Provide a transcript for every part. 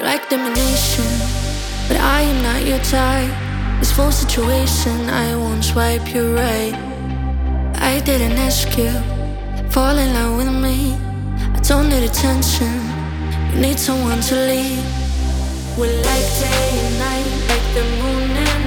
like domination, but I am not your type. This full situation, I won't swipe you right. I didn't ask you, fall in love with me. I don't need attention, you need someone to lead. We're like day and night, like the moon and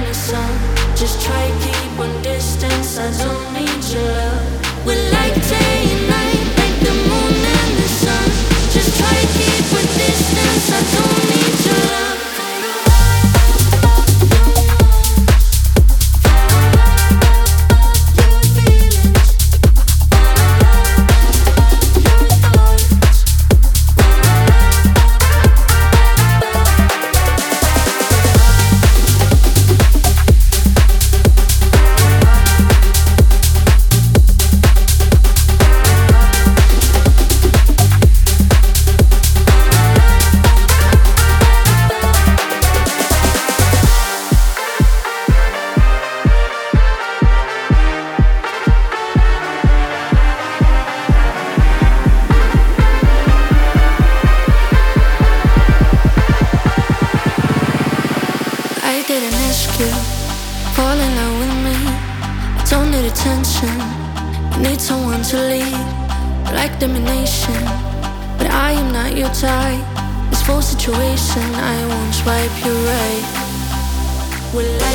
didn't ask you, fall in love with me. I don't need attention, you need someone to lead. Like domination, but I am not your type. This whole situation, I won't swipe you right. We're like